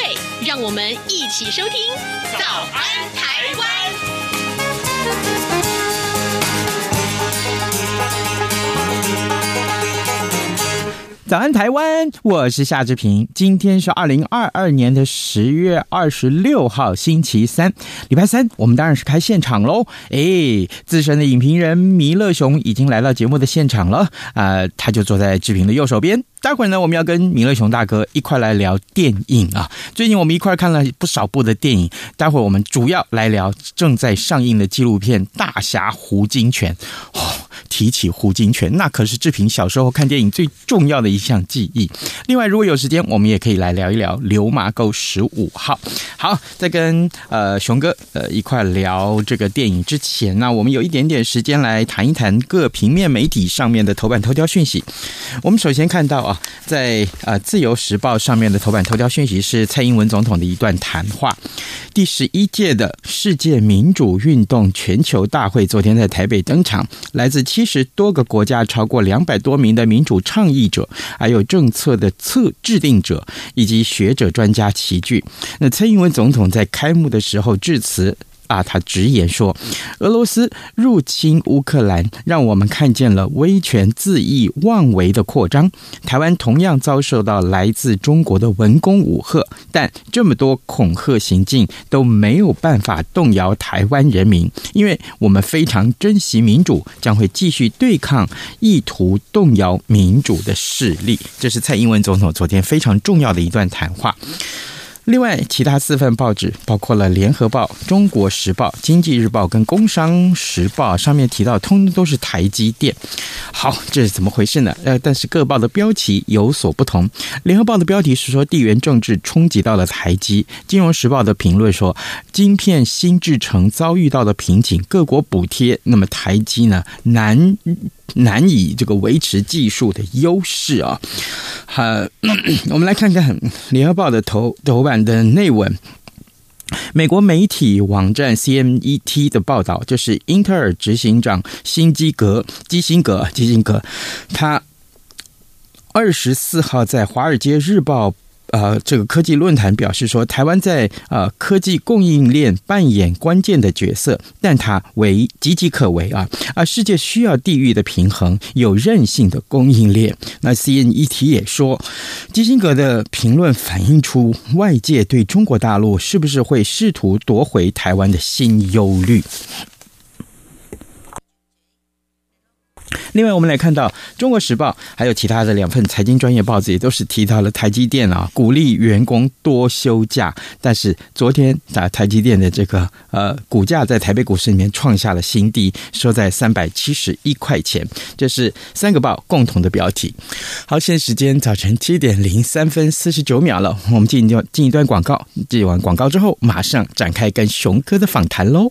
对，让我们一起收听《早安台湾》。早安，台湾！我是夏志平。今天是二零二二年的十月二十六号，星期三，礼拜三。我们当然是开现场喽！哎，资深的影评人弥勒熊已经来到节目的现场了啊、他就坐在志平的右手边。待会儿呢，我们要跟米勒熊大哥一块来聊电影啊。最近我们一块看了不少部的电影，待会儿我们主要来聊正在上映的纪录片《大侠胡金铨》。哦，提起胡金铨，那可是志平小时候看电影最重要的一。一项记忆。另外，如果有时间，我们也可以来聊一聊《流麻沟十五号》。好，在跟呃熊哥呃一块聊这个电影之前呢，我们有一点点时间来谈一谈各平面媒体上面的头版头条讯息。我们首先看到啊，在呃《自由时报》上面的头版头条讯息是蔡英文总统的一段谈话。第十一届的世界民主运动全球大会昨天在台北登场，来自七十多个国家，超过两百多名的民主倡议者。还有政策的策制定者以及学者专家齐聚。那蔡英文总统在开幕的时候致辞。啊，他直言说，俄罗斯入侵乌克兰，让我们看见了威权恣意妄为的扩张。台湾同样遭受到来自中国的文攻武吓，但这么多恐吓行径都没有办法动摇台湾人民，因为我们非常珍惜民主，将会继续对抗意图动摇民主的势力。这是蔡英文总统昨天非常重要的一段谈话。另外，其他四份报纸包括了《联合报》、《中国时报》、《经济日报》跟《工商时报》，上面提到，通通都是台积电。好，这是怎么回事呢？呃，但是各报的标题有所不同。《联合报》的标题是说地缘政治冲击到了台积，《金融时报》的评论说晶片新制程遭遇到的瓶颈，各国补贴，那么台积呢难。难以这个维持技术的优势啊！好，我们来看看《联合报》的头头版的内文。美国媒体网站 CNET 的报道，就是英特尔执行长辛基格、基辛格、基辛格，他二十四号在《华尔街日报》。呃，这个科技论坛表示说，台湾在呃科技供应链扮演关键的角色，但它为岌岌可危啊！而世界需要地域的平衡，有韧性的供应链。那 CNET 也说，基辛格的评论反映出外界对中国大陆是不是会试图夺回台湾的新忧虑。另外，我们来看到《中国时报》还有其他的两份财经专业报纸，也都是提到了台积电啊，鼓励员工多休假。但是昨天啊，台积电的这个呃股价在台北股市里面创下了新低，收在三百七十一块钱。这是三个报共同的标题。好，现在时间早晨七点零三分四十九秒了，我们进一段进一段广告，记完广告之后，马上展开跟熊哥的访谈喽。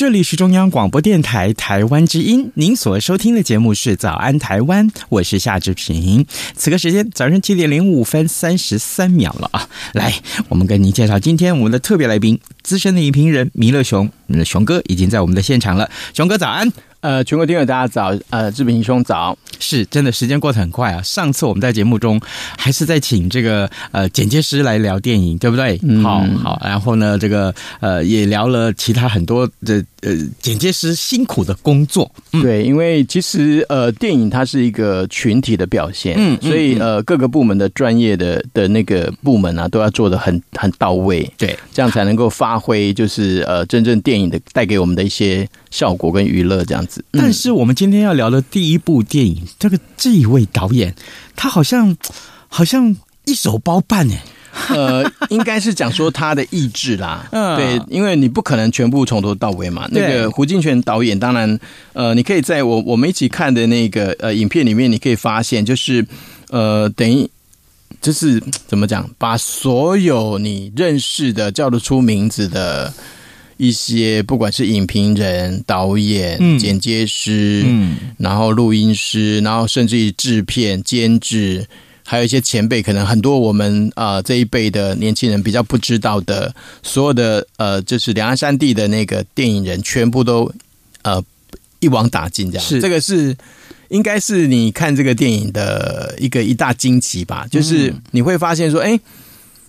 这里是中央广播电台台湾之音，您所收听的节目是《早安台湾》，我是夏志平。此刻时间早上七点零五分三十三秒了啊！来，我们跟您介绍今天我们的特别来宾，资深的影评人弥勒雄，雄哥已经在我们的现场了。熊哥早安。呃，全国听友大家早，呃，志平兄早，是真的，时间过得很快啊。上次我们在节目中还是在请这个呃剪接师来聊电影，对不对？嗯、好好，然后呢，这个呃也聊了其他很多的呃剪接师辛苦的工作。嗯、对，因为其实呃电影它是一个群体的表现，嗯，所以呃各个部门的专业的的那个部门啊都要做的很很到位，对，这样才能够发挥就是呃真正电影的带给我们的一些效果跟娱乐这样子。但是我们今天要聊的第一部电影，这个这一位导演，他好像好像一手包办哎。呃，应该是讲说他的意志啦，嗯，对，因为你不可能全部从头到尾嘛。那个胡金铨导演，当然，呃，你可以在我我们一起看的那个呃影片里面，你可以发现，就是呃，等于就是怎么讲，把所有你认识的叫得出名字的。一些不管是影评人、导演、嗯、剪接师，嗯，然后录音师，然后甚至于制片、监制，还有一些前辈，可能很多我们啊、呃、这一辈的年轻人比较不知道的，所有的呃，就是两岸三地的那个电影人，全部都呃一网打尽，这样是这个是应该是你看这个电影的一个一大惊奇吧？就是你会发现说，哎，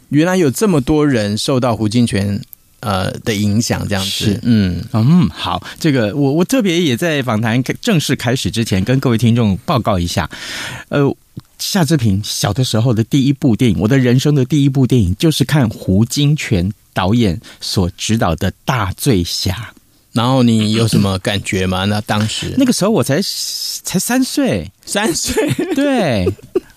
原来有这么多人受到胡金銓。呃的影响这样子。是，嗯。嗯，好，这个我我特别也在访谈正式开始之前跟各位听众报告一下，呃，夏志平小的时候的第一部电影，我的人生的第一部电影就是看胡金铨导演所指导的《大醉侠》，然后你有什么感觉吗？那当时。那个时候我才才三岁，三岁，对，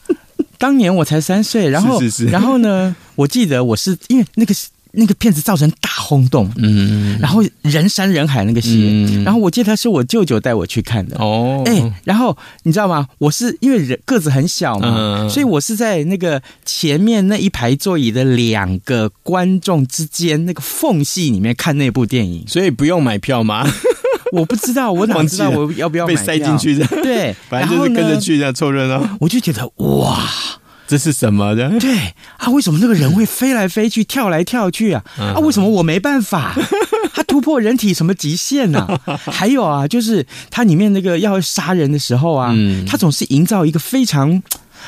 当年我才三岁，然后是是是。然后呢，我记得我是因为那个那个片子造成大轰动，嗯，然后人山人海那个戏，嗯，然后我记得是我舅舅带我去看的，哦，哎，然后你知道吗？我是因为人个子很小嘛，嗯，所以我是在那个前面那一排座椅的两个观众之间那个缝隙里面看那部电影，所以不用买票吗？我不知道，我哪知道我要不要被塞进去的？对，反正就是跟着去这样凑热闹，我就觉得哇。这是什么的？对啊，为什么那个人会飞来飞去、跳来跳去啊？啊，为什么我没办法？他突破人体什么极限呢？还有啊，就是他里面那个要杀人的时候啊，他总是营造一个非常。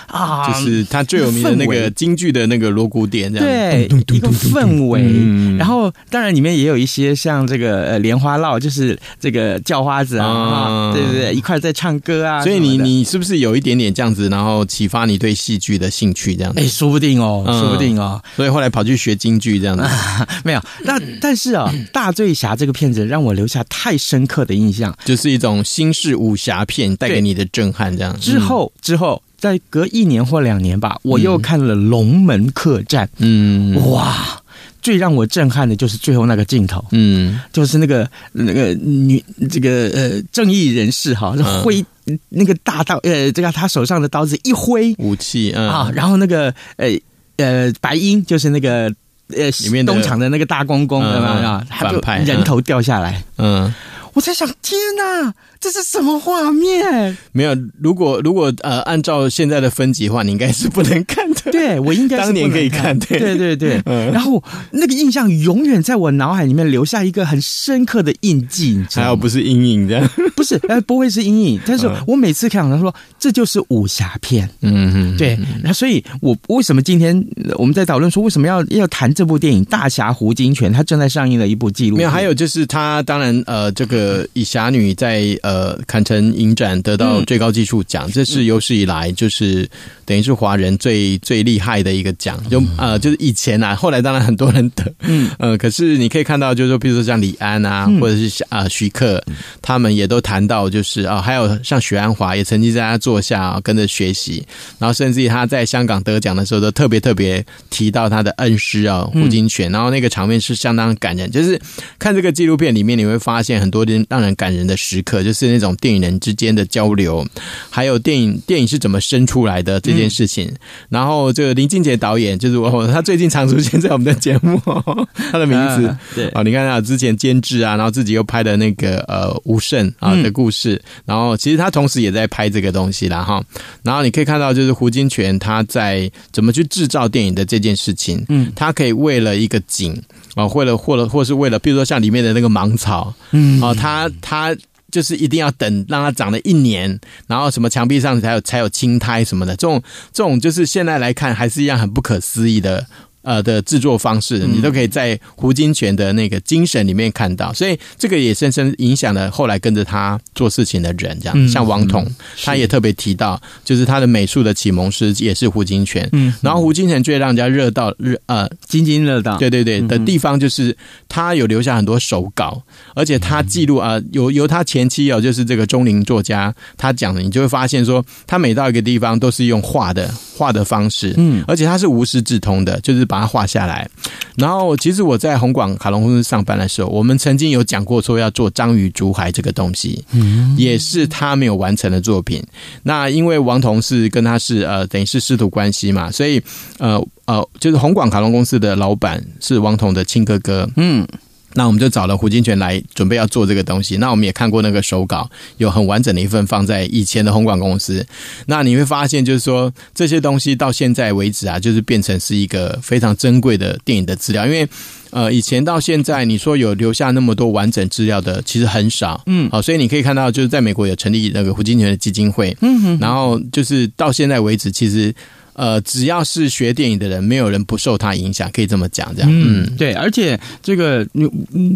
啊，就是他最有名的那个京剧的那个锣鼓点，这样对一个氛围。嗯、然后当然里面也有一些像这个呃莲花落，就是这个叫花子啊，啊对对对，一块在唱歌啊。所以你你是不是有一点点这样子，然后启发你对戏剧的兴趣这样子？哎，说不定哦，说不定哦。所以后来跑去学京剧这样子，啊、没有。那但是啊，《大醉侠》这个片子让我留下太深刻的印象，就是一种新式武侠片带给你的震撼。这样之后之后。再隔一年或两年吧，我又看了《龙门客栈》。嗯，哇，最让我震撼的就是最后那个镜头。嗯，就是那个那个女这个呃正义人士哈，挥那个大刀呃，这个他手上的刀子一挥，武器啊，然后那个呃呃白鹰就是那个呃里面东厂的那个大公公，对吧？反派人头掉下来，嗯。我在想，天哪，这是什么画面？没有，如果如果呃，按照现在的分级的话，你应该是不能看。对，我应该是当年可以看。对对对对，嗯、然后那个印象永远在我脑海里面留下一个很深刻的印记。还有不是阴影这样，不是，呃，不会是阴影。但是我每次看，他说这就是武侠片。嗯嗯，对。那所以，我为什么今天我们在讨论说为什么要要谈这部电影《大侠胡金铨》？他正在上映的一部纪录片。没有，还有就是他当然呃这个。呃，以侠女在呃坎城影展得到最高技术奖，嗯、这是有史以来就是等于是华人最最最厉害的一个奖，就呃就是以前啊，后来当然很多人得，嗯。呃，可是你可以看到，就是说，比如说像李安啊，或者是啊、呃、徐克，他们也都谈到，就是啊、呃，还有像许鞍华也曾经在他座下、啊、跟着学习，然后甚至于他在香港得奖的时候，都特别特别提到他的恩师啊胡金铨，然后那个场面是相当感人，就是看这个纪录片里面，你会发现很多让人感人的时刻，就是那种电影人之间的交流，还有电影电影是怎么生出来的这件事情。嗯、然后这个林俊杰导演，就是我他最近常出现在我们的节目，他的名字、啊、对。哦，你看他之前监制啊，然后自己又拍的那个呃吴胜啊的故事，嗯、然后其实他同时也在拍这个东西啦哈。然后你可以看到，就是胡金铨他在怎么去制造电影的这件事情，嗯，他可以为了一个景啊，为了或者或是为了，比如说像里面的那个芒草，嗯，哦，他他。就是一定要等让它长了一年，然后什么墙壁上才有才有青苔什么的，这种这种就是现在来看还是一样很不可思议的。呃的制作方式，你都可以在胡金铨的那个精神里面看到，所以这个也深深影响了后来跟着他做事情的人，这样像王童，他也特别提到，就是他的美术的启蒙师也是胡金铨。嗯，然后胡金铨最让人家热到热呃津津乐道，对对对的地方就是他有留下很多手稿，而且他记录啊，由由他前妻哦，就是这个中龄作家他讲的，你就会发现说，他每到一个地方都是用画的画的方式，嗯，而且他是无师自通的，就是把。把它画下来，然后其实我在红广卡隆公司上班的时候，我们曾经有讲过说要做章鱼竹海这个东西，嗯，也是他没有完成的作品。那因为王彤是跟他是呃等于是师徒关系嘛，所以呃呃就是红广卡隆公司的老板是王彤的亲哥哥，嗯。那我们就找了胡金铨来准备要做这个东西。那我们也看过那个手稿，有很完整的一份放在以前的红广公司。那你会发现，就是说这些东西到现在为止啊，就是变成是一个非常珍贵的电影的资料。因为呃，以前到现在，你说有留下那么多完整资料的，其实很少。嗯，好，所以你可以看到，就是在美国有成立那个胡金铨的基金会。嗯哼，然后就是到现在为止，其实。呃，只要是学电影的人，没有人不受他影响，可以这么讲，这样。嗯，对，而且这个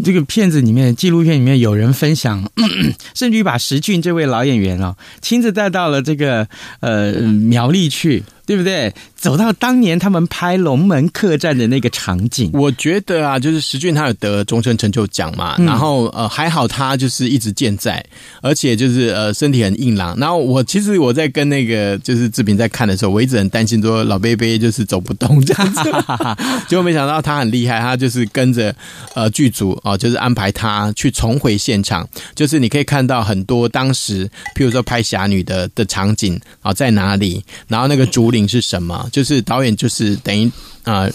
这个片子里面，纪录片里面有人分享，咳 咳甚至于把石俊这位老演员哦，亲自带到了这个呃苗栗去。对不对？走到当年他们拍《龙门客栈》的那个场景，我觉得啊，就是石俊他有得终身成就奖嘛，嗯、然后呃还好他就是一直健在，而且就是呃身体很硬朗。然后我其实我在跟那个就是志平在看的时候，我一直很担心说老贝贝就是走不动这样子，结果没想到他很厉害，他就是跟着呃剧组哦、呃，就是安排他去重回现场，就是你可以看到很多当时譬如说拍侠女的的场景啊、呃、在哪里，然后那个竹林。是什么？就是导演，就是等于啊。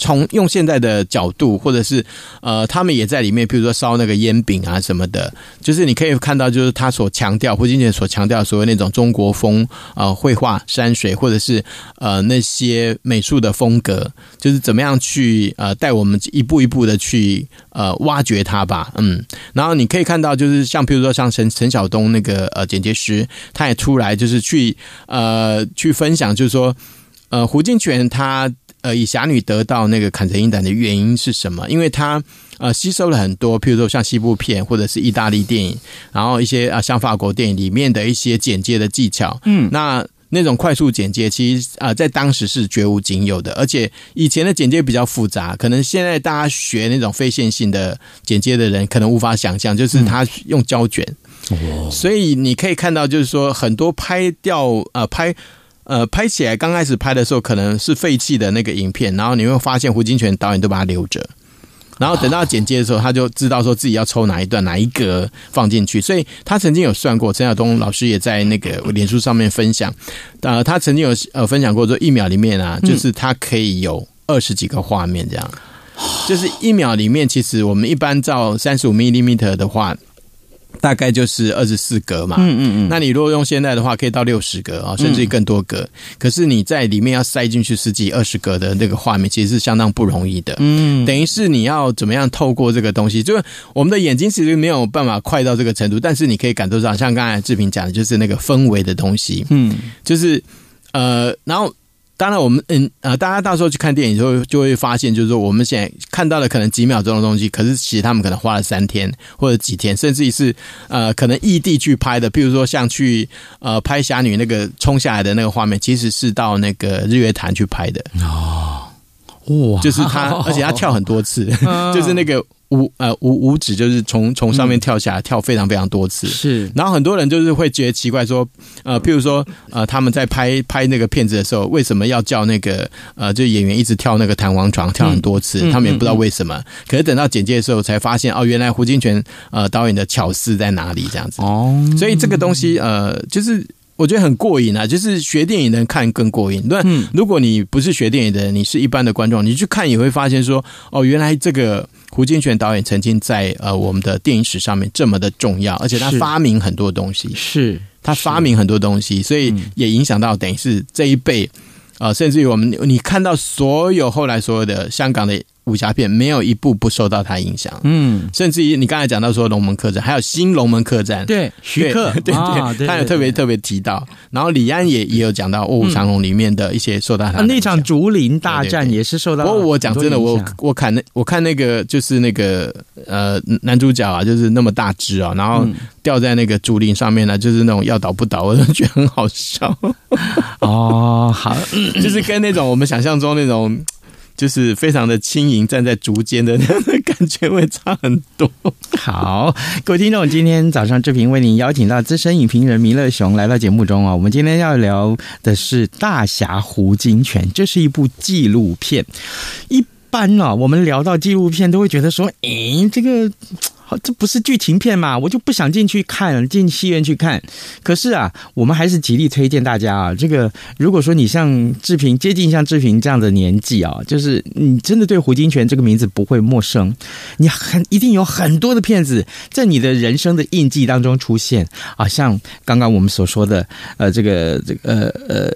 从用现在的角度，或者是呃，他们也在里面，比如说烧那个烟饼啊什么的，就是你可以看到，就是他所强调胡金銓所强调所谓那种中国风啊，绘画山水，或者是呃那些美术的风格，就是怎么样去呃带我们一步一步的去呃挖掘它吧，嗯，然后你可以看到，就是像比如说像陈陈晓东那个呃剪接师，他也出来就是去呃去分享，就是说呃胡金銓他。呃，以侠女得到那个坎城影展的原因是什么？因为她呃吸收了很多，譬如说像西部片或者是意大利电影，然后一些啊像法国电影里面的一些剪接的技巧。嗯，那那种快速剪接，其实啊、呃、在当时是绝无仅有的，而且以前的剪接比较复杂，可能现在大家学那种非线性的剪接的人可能无法想象，就是他用胶卷。哦，所以你可以看到，就是说很多拍掉呃拍。呃，拍起来刚开始拍的时候可能是废弃的那个影片，然后你会发现胡金铨导演都把它留着，然后等到剪接的时候，他就知道说自己要抽哪一段哪一格放进去，所以他曾经有算过，陈晓东老师也在那个脸书上面分享，呃，他曾经有呃分享过说一秒里面啊，就是他可以有二十几个画面这样，就是一秒里面其实我们一般照三十五 millimeter 的话。大概就是二十四格嘛，嗯嗯嗯。那你如果用现在的话，可以到六十格啊，甚至于更多格。可是你在里面要塞进去十几、二十格的那个画面，其实是相当不容易的。嗯，等于是你要怎么样透过这个东西，就是我们的眼睛其实没有办法快到这个程度，但是你可以感受到，像刚才志平讲的，就是那个氛围的东西。嗯，就是呃，然后。当然我们嗯呃，大家到时候去看电影就会就会发现，就是说我们现在看到的可能几秒钟的东西，可是其实他们可能花了三天或者几天，甚至于是呃可能异地去拍的，比如说像去呃拍侠女那个冲下来的那个画面，其实是到那个日月潭去拍的。哦，哇，就是他，而且他跳很多次，就是那个。五呃五五指就是从从上面跳下来，嗯、跳非常非常多次，是。然后很多人就是会觉得奇怪，说呃，譬如说呃，他们在拍拍那个片子的时候，为什么要叫那个呃，就演员一直跳那个弹簧床，跳很多次？嗯、他们也不知道为什么。可是等到简介的时候，才发现哦，原来胡金铨呃导演的巧思在哪里？这样子哦。所以这个东西呃，就是我觉得很过瘾啊，就是学电影的人看更过瘾。那、嗯、如果你不是学电影的人，你是一般的观众，你去看也会发现说哦，原来这个。胡金铨导演曾经在呃我们的电影史上面这么的重要，而且他发明很多东西，是他发明很多东西，所以也影响到等于是这一辈啊、呃，甚至于我们你看到所有后来所有的香港的。武侠片没有一部不受到他影响，嗯，甚至于你刚才讲到说《龙门客栈》，还有《新龙门客栈》，对，徐克，对对，他有特别特别提到，然后李安也也有讲到《卧虎藏龙》里面的一些受到他那场竹林大战也是受到。不过我讲真的，我我看那我看那个就是那个呃男主角啊，就是那么大只啊，然后吊在那个竹林上面呢，就是那种要倒不倒，我都觉得很好笑。哦，好，就是跟那种我们想象中那种。就是非常的轻盈，站在竹间的那个感觉会差很多。好，各位听众，今天早上志平为您邀请到资深影评人弥勒熊来到节目中啊。我们今天要聊的是《大侠胡金铨》，这是一部纪录片。一般、啊，我们聊到纪录片，都会觉得说，诶，这个。这不是剧情片嘛？我就不想进去看，进戏院去看。可是啊，我们还是极力推荐大家啊。这个如果说你像志平，接近像志平这样的年纪啊，就是你真的对胡金铨这个名字不会陌生。你很一定有很多的片子在你的人生的印记当中出现啊，像刚刚我们所说的，呃，这个这个呃呃。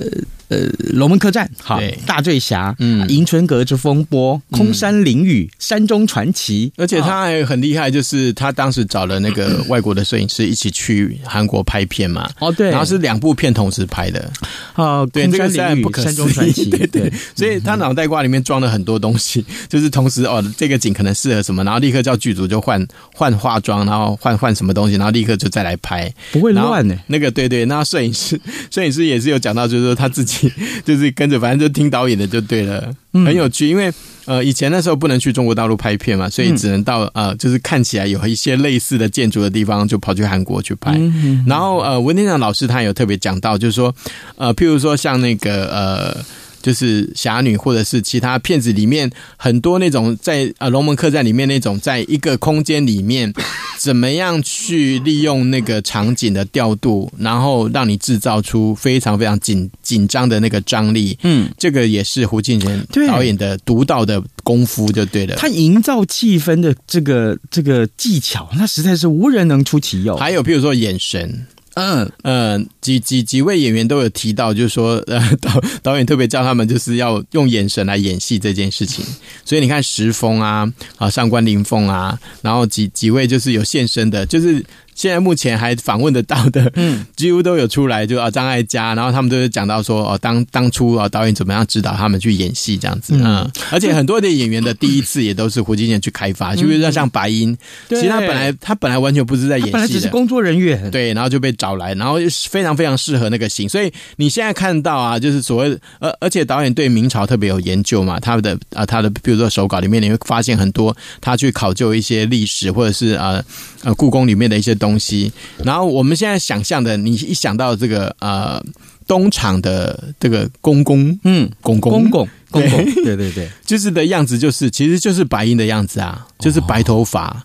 呃，龙门客栈，好，大醉侠，嗯，迎春阁之风波，空山灵雨，山中传奇，而且他还很厉害，就是他当时找了那个 外国的摄影师一起去韩国拍片嘛，哦，对，然后是两部片同时拍的，哦，对，这个实在不可思议，对对，所以他脑袋瓜里面装了很多东西，就是同时哦，这个景可能适合什么，然后立刻叫剧组就换换化妆，然后换换什么东西，然后立刻就再来拍，不会乱呢。那个对对，那摄影师 摄影师也是有讲到，就是说他自己。就是跟着，反正就听导演的就对了，很有趣。因为呃，以前那时候不能去中国大陆拍片嘛，所以只能到呃，就是看起来有一些类似的建筑的地方，就跑去韩国去拍。然后呃，文天祥老师他有特别讲到，就是说呃，譬如说像那个呃。就是侠女，或者是其他片子里面很多那种在呃龙门客栈里面那种，在一个空间里面怎么样去利用那个场景的调度，然后让你制造出非常非常紧紧张的那个张力。嗯，这个也是胡金銓导演的独到的功夫，就对了。他营造气氛的这个这个技巧，那实在是无人能出其右。还有，比如说眼神。嗯嗯，几几几位演员都有提到，就是说，呃，导导演特别叫他们就是要用眼神来演戏这件事情。所以你看石峰啊，啊上官林凤啊，然后几几位就是有现身的，就是。现在目前还访问得到的，嗯，几乎都有出来，就啊张艾嘉，然后他们都是讲到说哦，当当初啊导演怎么样指导他们去演戏这样子啊，嗯、而且很多的演员的第一次也都是胡金銓去开发，就比如说像白英，其实他本来他本来完全不是在演戏的，本来只是工作人员，对，然后就被找来，然后非常非常适合那个型，所以你现在看到啊，就是所谓而而且导演对明朝特别有研究嘛，他的啊他的比如说手稿里面你会发现很多他去考究一些历史或者是啊呃故宫里面的一些。东西，然后我们现在想象的，你一想到这个呃东厂的这个公公，嗯，公公公公公公，对对对，就是的样子，就是其实就是白银的样子啊，就是白头发，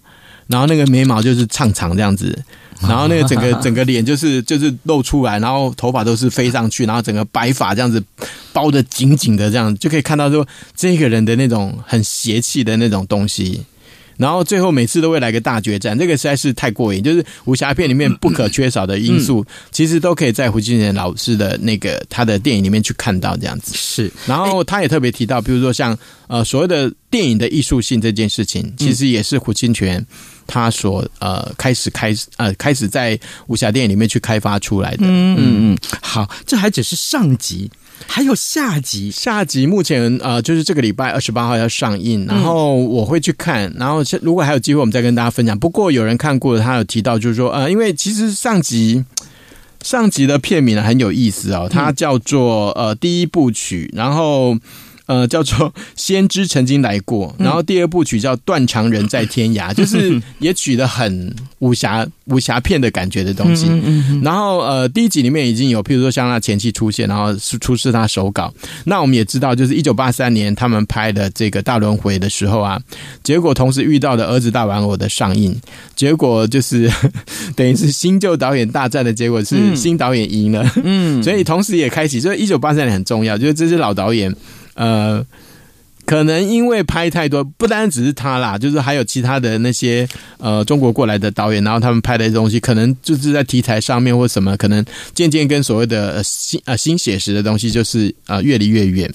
然后那个眉毛就是长长这样子，然后那个整个 整个脸就是就是露出来，然后头发都是飞上去，然后整个白发这样子包的紧紧的，这样就可以看到说这个人的那种很邪气的那种东西。然后最后每次都会来个大决战，这个实在是太过瘾。就是武侠片里面不可缺少的因素，其实都可以在胡金铨老师的那个他的电影里面去看到这样子。是，然后他也特别提到，比如说像呃所谓的电影的艺术性这件事情，其实也是胡金铨他所呃开始开始呃开始在武侠电影里面去开发出来的。嗯嗯嗯。好，这还只是上集。还有下集，下集目前呃就是这个礼拜二十八号要上映，然后我会去看，然后如果还有机会，我们再跟大家分享。不过有人看过的，他有提到就是说，呃，因为其实上集上集的片名呢很有意思哦，它叫做呃第一部曲，然后。呃，叫做《先知曾经来过》，然后第二部曲叫《断肠人在天涯》，就是也取得很武侠武侠片的感觉的东西。然后呃，第一集里面已经有，譬如说像他前妻出现，然后是出示他手稿。那我们也知道，就是一九八三年他们拍的这个《大轮回》的时候啊，结果同时遇到的《儿子大玩偶》的上映，结果就是 等于是新旧导演大战的结果是新导演赢了。嗯，所以同时也开启，所以一九八三年很重要，就是这些老导演。呃，可能因为拍太多，不单只是他啦，就是还有其他的那些呃中国过来的导演，然后他们拍的东西，可能就是在题材上面或什么，可能渐渐跟所谓的呃新呃新写实的东西就是呃越离越远，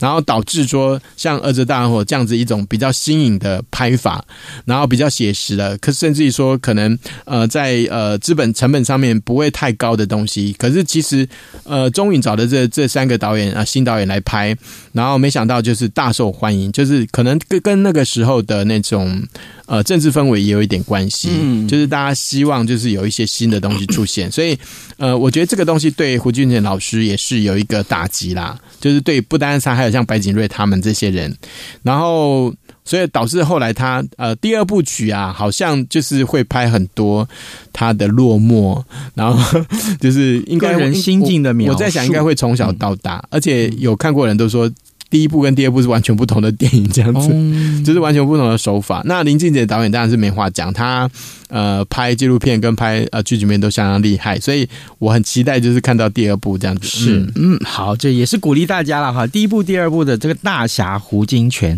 然后导致说像《儿子大玩偶》这样子一种比较新颖的拍法，然后比较写实的，可甚至于说可能呃在呃资本成本上面不会太高的东西，可是其实呃中影找的这这三个导演啊、新导演来拍。然后没想到就是大受欢迎，就是可能跟跟那个时候的那种呃政治氛围也有一点关系，嗯，就是大家希望就是有一些新的东西出现，所以呃，我觉得这个东西对胡金銓老师也是有一个打击啦，就是对不单是他，还有像白景瑞他们这些人，然后。所以导致后来他呃第二部曲啊，好像就是会拍很多他的落寞，然后 就是应该人心境的描述。我在想应该会从小到大，而且有看过人都说。第一部跟第二部是完全不同的电影，这样子，就是完全不同的手法。那林俊杰导演当然是没话讲，他呃拍纪录片跟拍呃剧情片都相当厉害，所以我很期待就是看到第二部这样子。是，嗯，好，这也是鼓励大家了哈。第一部、第二部的这个大侠胡金铨，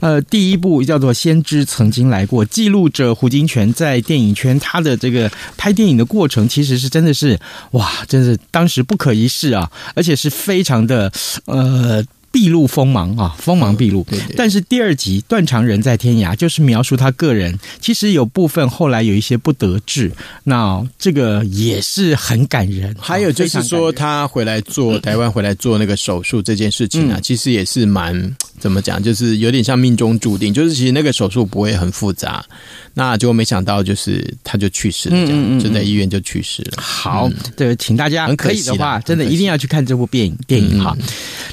呃，第一部叫做《先知曾经来过》，记录着胡金铨在电影圈他的这个拍电影的过程，其实是真的是哇，真是当时不可一世啊，而且是非常的呃。毕露锋芒啊，锋芒毕露。对对。但是第二集《断肠人在天涯》就是描述他个人，其实有部分后来有一些不得志，那这个也是很感人。还有就是说他回来做台湾回来做那个手术这件事情啊，其实也是蛮怎么讲，就是有点像命中注定，就是其实那个手术不会很复杂。那结果没想到，就是他就去世了，这样就在医院就去世了。好，对，请大家可以的话，真的一定要去看这部电影电影哈。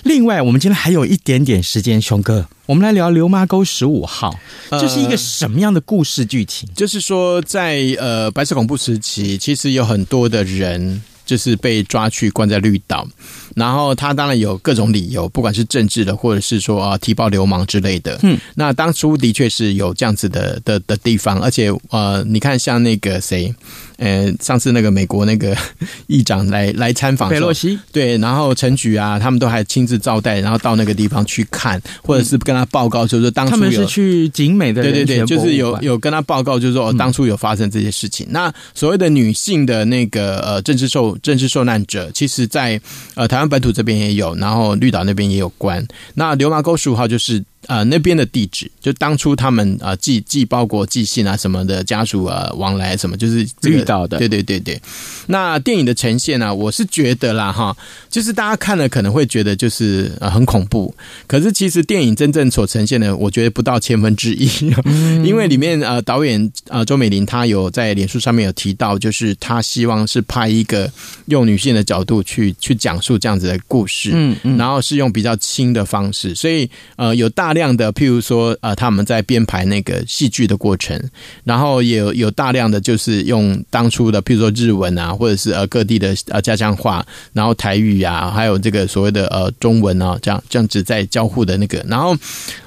另外，我们今天还有一点点时间，熊哥，我们来聊《刘妈沟十五号》，这是一个什么样的故事剧情？就是说，在呃白色恐怖时期，其实有很多的人就是被抓去关在绿岛。然后他当然有各种理由，不管是政治的，或者是说啊提报流氓之类的。嗯，那当初的确是有这样子的的的地方，而且呃，你看像那个谁，呃，上次那个美国那个 议长来来参访，佩洛西对，然后陈菊啊，他们都还亲自招待，然后到那个地方去看，或者是跟他报告，就是说当他们是去景美的，对对对，就是有有跟他报告，就是说当初有发生这些事情。嗯、那所谓的女性的那个呃政治受政治受难者，其实在呃台湾本土这边也有，然后绿岛那边也有关。那流麻沟十五号就是。呃，那边的地址就当初他们呃寄寄包裹、寄信啊什么的，家属啊往来什么，就是遇到的。对对对对。那电影的呈现呢、啊，我是觉得啦哈，就是大家看了可能会觉得就是呃很恐怖，可是其实电影真正所呈现的，我觉得不到千分之一，嗯、因为里面呃导演呃周美玲她有在脸书上面有提到，就是她希望是拍一个用女性的角度去去讲述这样子的故事，嗯嗯，然后是用比较轻的方式，所以呃有大。大量的，譬如说，呃，他们在编排那个戏剧的过程，然后也有有大量的就是用当初的，譬如说日文啊，或者是呃各地的呃家乡话，然后台语啊，还有这个所谓的呃中文啊，这样这样子在交互的那个，然后。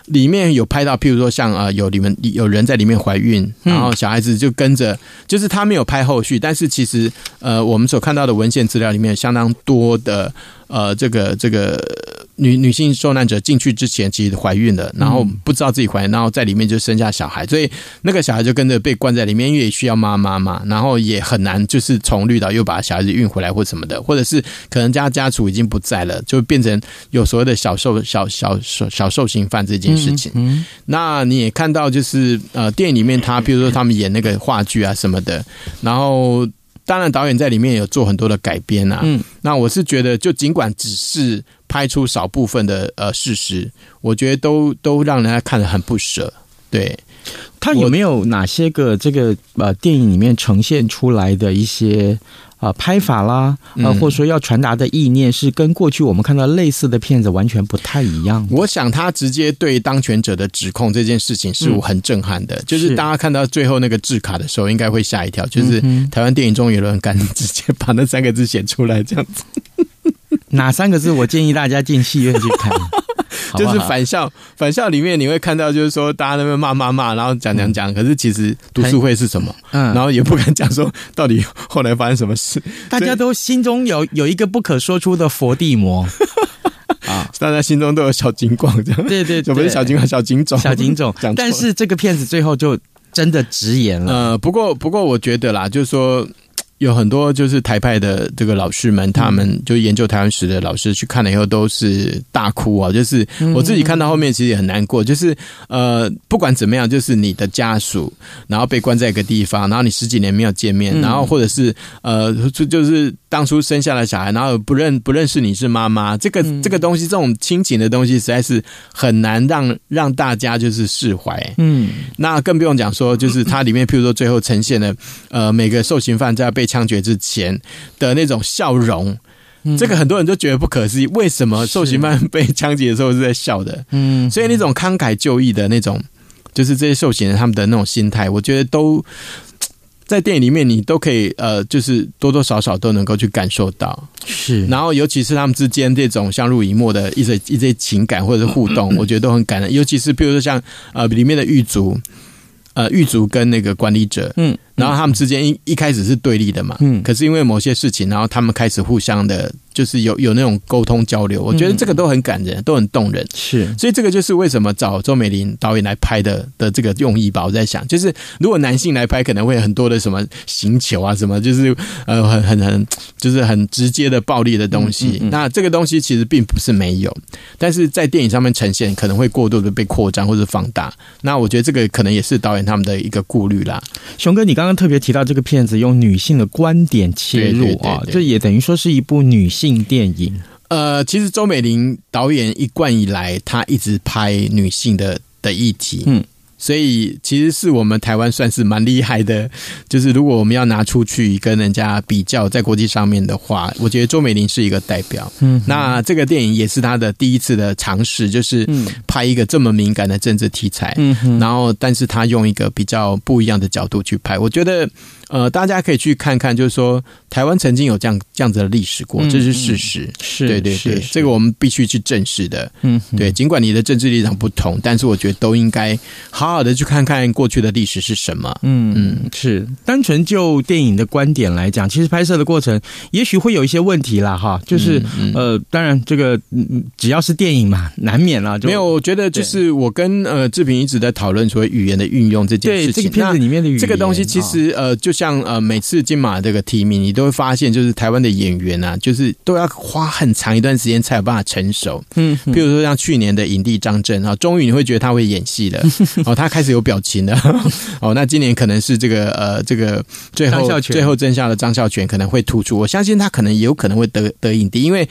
里面有拍到，譬如说像呃有你们有人在里面怀孕，然后小孩子就跟着，就是他没有拍后续，但是其实呃我们所看到的文献资料里面有相当多的呃这个这个女女性受难者进去之前其实怀孕了，然后不知道自己怀孕，然后在里面就生下小孩，所以那个小孩就跟着被关在里面，因为也需要妈妈嘛，然后也很难就是从绿岛又把小孩子运回来或什么的，或者是可能家家属已经不在了，就变成有所谓的小受小小小小受刑犯这件。事情，嗯，那你也看到，就是呃，电影里面他，比如说他们演那个话剧啊什么的，然后当然导演在里面有做很多的改编啊，嗯，那我是觉得，就尽管只是。拍出少部分的呃事实，我觉得都都让人家看得很不舍。对，他有没有哪些个这个呃电影里面呈现出来的一些？啊，拍法啦，呃，或者说要传达的意念是跟过去我们看到类似的片子完全不太一样。我想他直接对当权者的指控这件事情是我很震撼的，嗯、就是大家看到最后那个字卡的时候，应该会吓一跳，就是台湾电影中有人敢直接把那三个字写出来，这样子。哪三个字？我建议大家进戏院去看。就是返校，返校里面你会看到，就是说大家那边骂骂骂，然后讲讲讲，可是其实读书会是什么？嗯，然后也不敢讲说到底后来发生什么事，大家都心中有有一个不可说出的佛地魔 啊，大家心中都有小警广这样，对对，不是小警广，小警总，小警总。但是这个片子最后就真的直言了。呃，不过不过我觉得啦，就是说。有很多就是台派的这个老师们，他们就研究台湾史的老师去看了以后都是大哭啊！就是我自己看到后面其实也很难过。就是呃，不管怎么样，就是你的家属，然后被关在一个地方，然后你十几年没有见面，然后或者是呃，就就是当初生下来小孩，然后不认不认识你是妈妈，这个这个东西，这种亲情的东西，实在是很难让让大家就是释怀。嗯，那更不用讲说，就是它里面譬如说最后呈现了呃每个受刑犯在被枪决之前的那种笑容，这个很多人都觉得不可思议。为什么受刑犯被枪击的时候是在笑的？嗯，所以那种慷慨就义的那种，就是这些受刑人他们的那种心态，我觉得都在电影里面你都可以呃，就是多多少少都能够去感受到。是，然后尤其是他们之间这种相濡以沫的一些一些情感或者是互动，我觉得都很感人。尤其是比如说像呃里面的狱卒，呃狱卒跟那个管理者，嗯。然后他们之间一一开始是对立的嘛，嗯，可是因为某些事情，然后他们开始互相的，就是有有那种沟通交流，我觉得这个都很感人，都很动人，是，所以这个就是为什么找周美玲导演来拍的的这个用意吧。我在想，就是如果男性来拍，可能会很多的什么行球啊，什么就是呃很很很就是很直接的暴力的东西。嗯嗯嗯，那这个东西其实并不是没有，但是在电影上面呈现可能会过度的被扩张或者放大。那我觉得这个可能也是导演他们的一个顾虑啦。熊哥，你刚。刚刚特别提到这个片子用女性的观点切入啊，这也等于说是一部女性电影。呃，其实周美玲导演一贯以来，她一直拍女性的的议题，嗯。所以其实是我们台湾算是蛮厉害的，就是如果我们要拿出去跟人家比较，在国际上面的话，我觉得周美玲是一个代表。嗯，那这个电影也是她的第一次的尝试，就是拍一个这么敏感的政治题材。嗯，然后但是她用一个比较不一样的角度去拍，我觉得。呃，大家可以去看看，就是说台湾曾经有这样这样子的历史过，这是事实，是对对对，这个我们必须去正视的。嗯，对，尽管你的政治立场不同，但是我觉得都应该好好的去看看过去的历史是什么。嗯嗯，是单纯就电影的观点来讲，其实拍摄的过程也许会有一些问题啦，哈，就是呃，当然这个只要是电影嘛，难免啦。没有，我觉得就是我跟呃志平一直在讨论说语言的运用这件事情，这个片子里面的语言这个东西，其实呃，就像。像呃，每次金马这个提名，你都会发现，就是台湾的演员啊，就是都要花很长一段时间才有办法成熟。嗯，比如说像去年的影帝张震啊，终于你会觉得他会演戏了，哦，他开始有表情了。哦，那今年可能是这个呃，这个最后最后真相的张孝全可能会突出，我相信他可能也有可能会得得影帝，因为。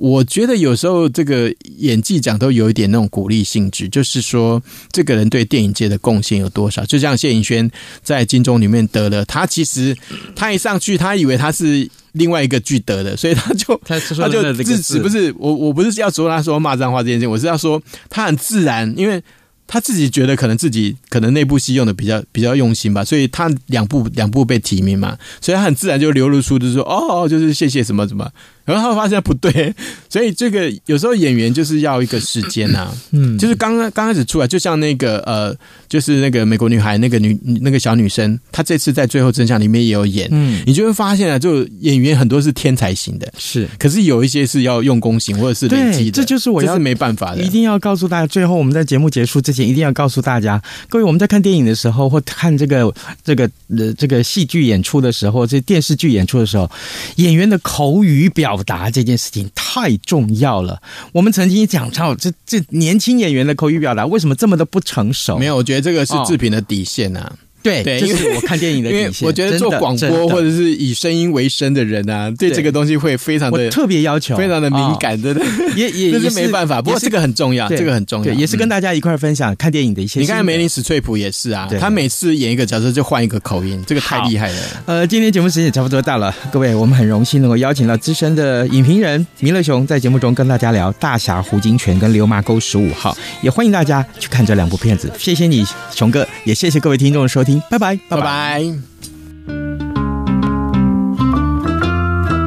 我觉得有时候这个演技奖都有一点那种鼓励性质，就是说这个人对电影界的贡献有多少。就像谢盈萱在金钟里面得了，他其实他一上去，他以为他是另外一个剧得的，所以他就 他就自己不是我，我不是要说他说骂脏话这件事，我是要说他很自然，因为他自己觉得可能自己可能那部戏用的比较比较用心吧，所以他两部两部被提名嘛，所以他很自然就流露出就是说哦，就是谢谢什么什么。然后发现不对，所以这个有时候演员就是要一个时间呐，嗯，就是刚刚刚开始出来，就像那个呃，就是那个美国女孩那个女那个小女生，她这次在最后真相里面也有演，嗯，你就会发现啊，就演员很多是天才型的，是，可是有一些是要用功型或者是累积的，这就是我要是没办法的，一定要告诉大家。最后我们在节目结束之前，一定要告诉大家，各位我们在看电影的时候，或看这个这个呃这个戏剧演出的时候，这电视剧演出的时候，演员的口语表达这件事情。太重要了。我们曾经讲到，这这年轻演员的口语表达为什么这么的不成熟？没有，我觉得这个是制品的底线呐、啊。对对，因为我看电影的，底线我觉得做广播或者是以声音为生的人啊，对这个东西会非常的特别要求，非常的敏感，真的，也也这是没办法。不过这个很重要，这个很重要，也是跟大家一块分享看电影的一些。你看梅林史翠普也是啊，他每次演一个角色就换一个口音，这个太厉害了。呃，今天节目时间也差不多到了，各位，我们很荣幸能够邀请到资深的影评人弥勒熊在节目中跟大家聊《大侠胡金铨》跟《流麻沟十五号》，也欢迎大家去看这两部片子。谢谢你，熊哥，也谢谢各位听众的收听，拜拜，拜拜。